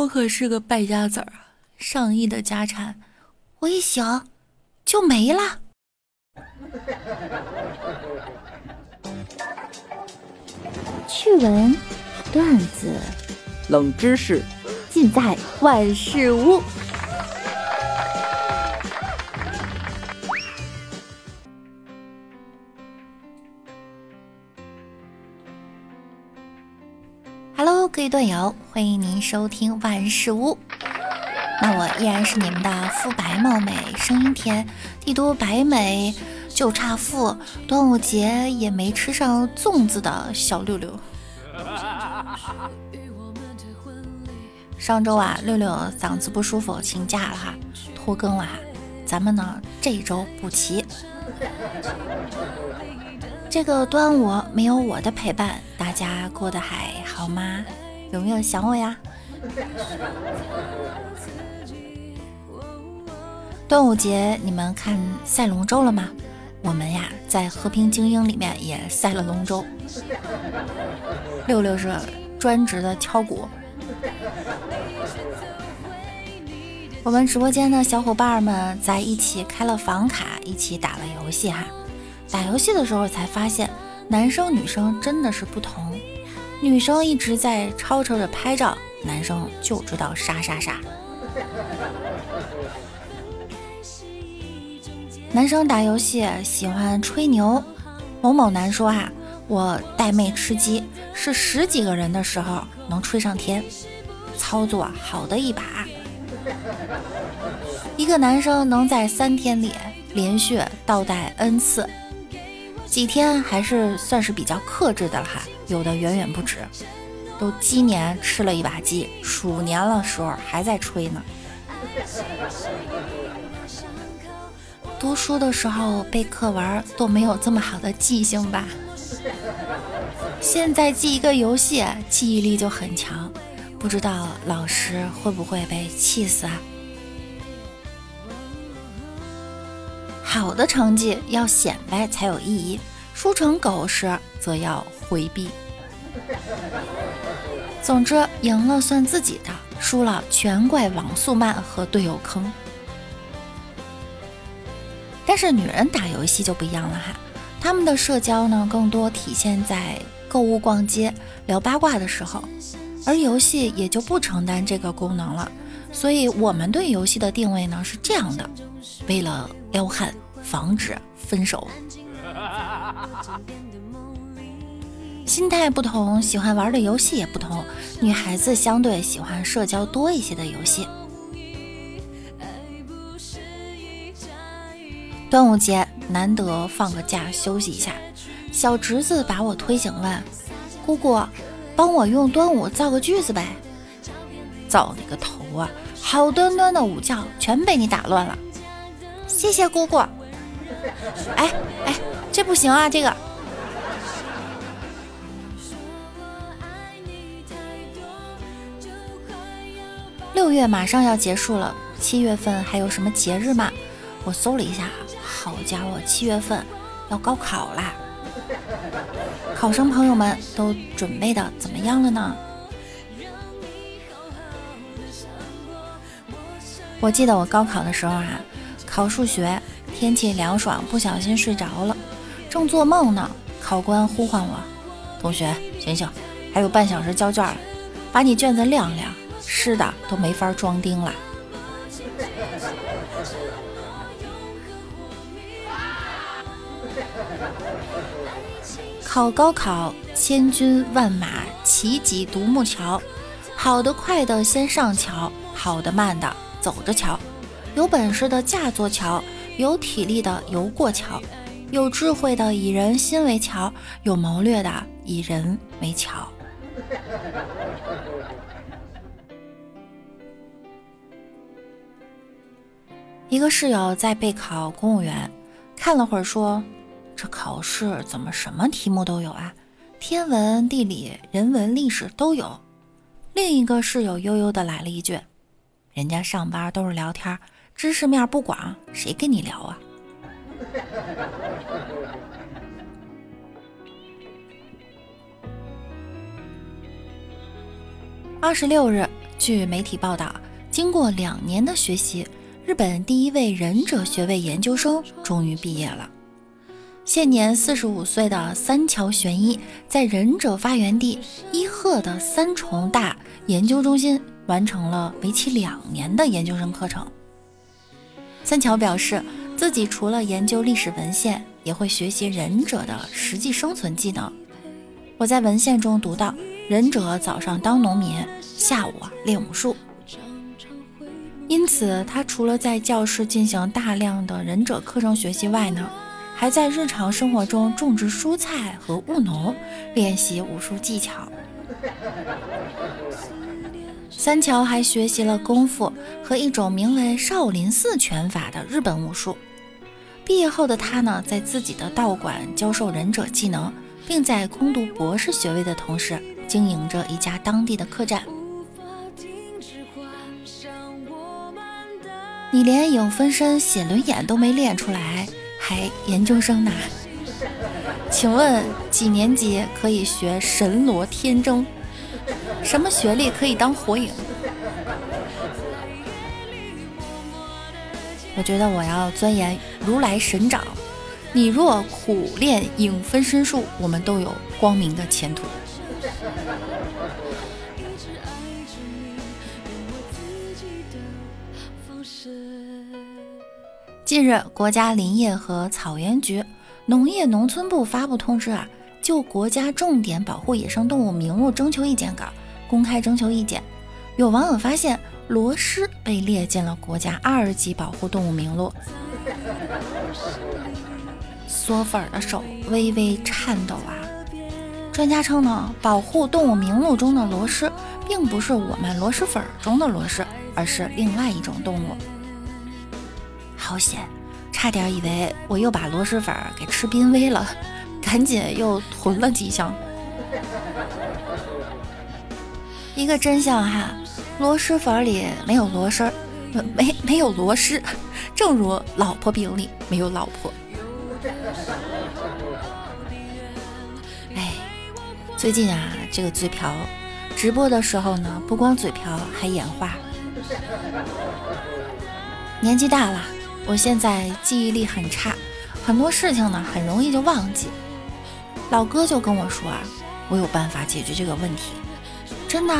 我可是个败家子儿，上亿的家产，我一醒就没了。趣闻、段子、冷知识，尽在万事屋。Hello，各位段友，欢迎您收听万事屋。那我依然是你们的肤白貌美、声音甜、帝都白美就差富，端午节也没吃上粽子的小六六。上周啊，六六嗓子不舒服，请假了哈，拖更了哈。咱们呢，这一周补齐。这个端午没有我的陪伴，大家过得还好吗？有没有想我呀？端午节你们看赛龙舟了吗？我们呀，在和平精英里面也赛了龙舟。六六是专职的敲鼓。我们直播间的小伙伴们在一起开了房卡，一起打了游戏哈。打游戏的时候才发现，男生女生真的是不同。女生一直在吵吵着拍照，男生就知道杀杀杀。男生打游戏喜欢吹牛，某某男说啊，我带妹吃鸡是十几个人的时候能吹上天，操作好的一把。一个男生能在三天里连续倒带 n 次。几天还是算是比较克制的了哈，有的远远不止，都鸡年吃了一把鸡，鼠年了时候还在吹呢。读书的时候背课文都没有这么好的记性吧？现在记一个游戏记忆力就很强，不知道老师会不会被气死啊？好的成绩要显摆才有意义，输成狗时则要回避。总之，赢了算自己的，输了全怪网速慢和队友坑。但是女人打游戏就不一样了哈，她们的社交呢更多体现在购物、逛街、聊八卦的时候，而游戏也就不承担这个功能了。所以，我们对游戏的定位呢是这样的：为了撩汉。防止分手，心态不同，喜欢玩的游戏也不同。女孩子相对喜欢社交多一些的游戏。端午节难得放个假休息一下，小侄子把我推醒问：“姑姑，帮我用端午造个句子呗？”造你个头啊！好端端的午觉全被你打乱了。谢谢姑姑。哎哎，这不行啊！这个六月马上要结束了，七月份还有什么节日吗？我搜了一下，好家伙，七月份要高考啦！考生朋友们都准备的怎么样了呢？我记得我高考的时候啊，考数学。天气凉爽，不小心睡着了，正做梦呢。考官呼唤我：“同学，醒醒，还有半小时交卷了，把你卷子晾晾，湿的都没法装钉了。”考高考，千军万马齐挤独木桥，跑得快的先上桥，跑得慢的走着瞧，有本事的架座桥。有体力的游过桥，有智慧的以人心为桥，有谋略的以人为桥。一个室友在备考公务员，看了会儿说：“这考试怎么什么题目都有啊？天文、地理、人文、历史都有。”另一个室友悠悠的来了一句：“人家上班都是聊天。”知识面不广，谁跟你聊啊？二十六日，据媒体报道，经过两年的学习，日本第一位忍者学位研究生终于毕业了。现年四十五岁的三桥玄一，在忍者发源地伊贺的三重大研究中心完成了为期两年的研究生课程。三桥表示，自己除了研究历史文献，也会学习忍者的实际生存技能。我在文献中读到，忍者早上当农民，下午啊练武术。因此，他除了在教室进行大量的忍者课程学习外呢，还在日常生活中种植蔬菜和务农，练习武术技巧。三桥还学习了功夫和一种名为少林寺拳法的日本武术。毕业后的他呢，在自己的道馆教授忍者技能，并在攻读博士学位的同时，经营着一家当地的客栈。你连影分身、写轮眼都没练出来，还研究生呢？请问几年级可以学神罗天征？什么学历可以当火影？我觉得我要钻研如来神掌。你若苦练影分身术，我们都有光明的前途。近日，国家林业和草原局、农业农村部发布通知啊，就国家重点保护野生动物名录征求意见稿。公开征求意见，有网友发现螺蛳被列进了国家二级保护动物名录。嗦粉的手微微颤抖啊！专家称呢，保护动物名录中的螺蛳，并不是我们螺蛳粉中的螺蛳，而是另外一种动物。保险，差点以为我又把螺蛳粉给吃濒危了，赶紧又囤了几箱。一个真相哈，螺蛳粉里没有螺丝，没没有螺蛳，正如老婆饼里没有老婆。哎，最近啊，这个嘴瓢，直播的时候呢，不光嘴瓢，还眼花。年纪大了，我现在记忆力很差，很多事情呢，很容易就忘记。老哥就跟我说啊，我有办法解决这个问题。真的，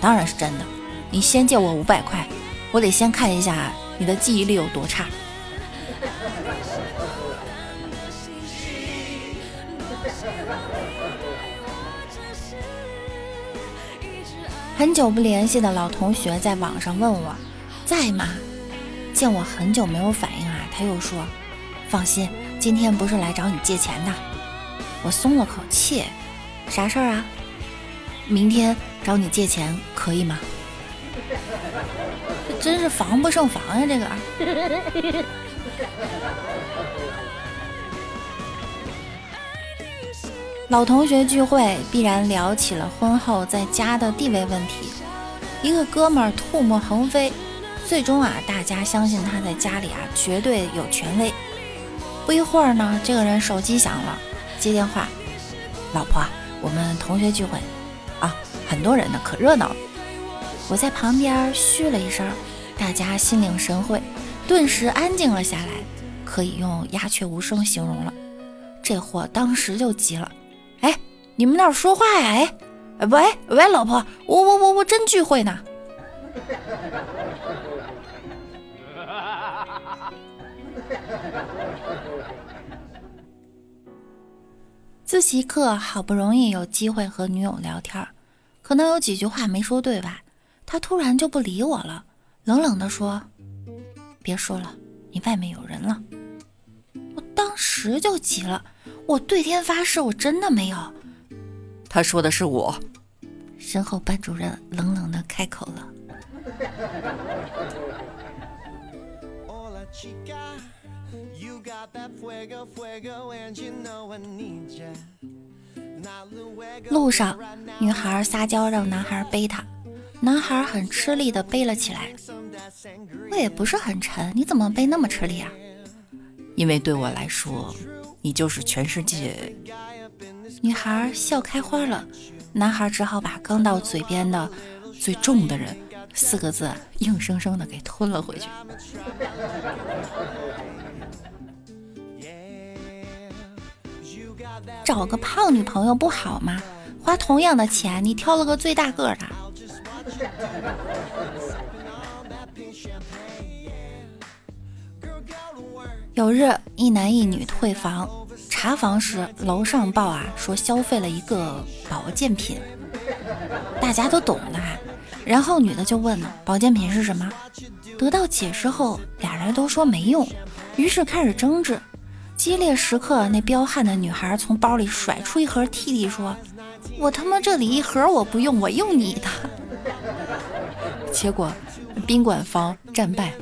当然是真的。你先借我五百块，我得先看一下你的记忆力有多差。很久不联系的老同学在网上问我在吗？见我很久没有反应啊，他又说：“放心，今天不是来找你借钱的。”我松了口气，啥事儿啊？明天找你借钱可以吗？这真是防不胜防呀！这个。老同学聚会必然聊起了婚后在家的地位问题。一个哥们儿唾沫横飞，最终啊，大家相信他在家里啊绝对有权威。不一会儿呢，这个人手机响了，接电话，老婆，我们同学聚会。啊，很多人呢，可热闹了。我在旁边嘘了一声，大家心领神会，顿时安静了下来，可以用鸦雀无声形容了。这货当时就急了，哎，你们那儿说话呀？哎，喂喂，老婆，我我我我真聚会呢。自习课好不容易有机会和女友聊天，可能有几句话没说对吧？他突然就不理我了，冷冷地说：“别说了，你外面有人了。”我当时就急了，我对天发誓，我真的没有。他说的是我。身后班主任冷冷的开口了。路上，女孩撒娇让男孩背她，男孩很吃力的背了起来。我也不是很沉，你怎么背那么吃力啊？因为对我来说，你就是全世界。女孩笑开花了，男孩只好把刚到嘴边的最重的人”四个字硬生生的给吞了回去。找个胖女朋友不好吗？花同样的钱，你挑了个最大个的。有日，一男一女退房，查房时楼上报啊说消费了一个保健品，大家都懂的。然后女的就问了保健品是什么，得到解释后，俩人都说没用，于是开始争执。激烈时刻，那彪悍的女孩从包里甩出一盒 T T，说：“我他妈这里一盒我不用，我用你的。”结果宾馆方战败。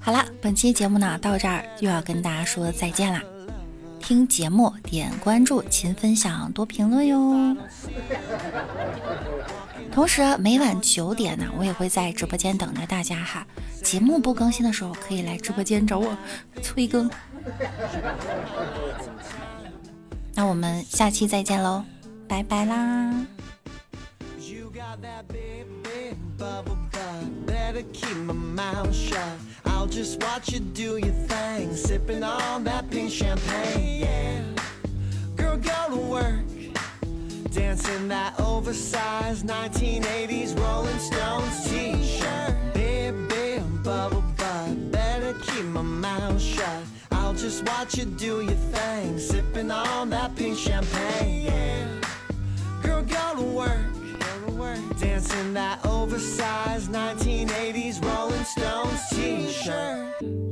好了，本期节目呢到这儿又要跟大家说再见啦！听节目点关注，勤分享，多评论哟。同时每晚九点呢，我也会在直播间等着大家哈。节目不更新的时候，可以来直播间找我催更。那我们下期再见喽，拜拜啦 dancing that oversized 1980s Rolling Stones t-shirt. Baby, bubble butt, better keep my mouth shut. I'll just watch you do your thing, sipping on that pink champagne. Yeah. Girl, go to work. Dancing that oversized 1980s Rolling Stones t-shirt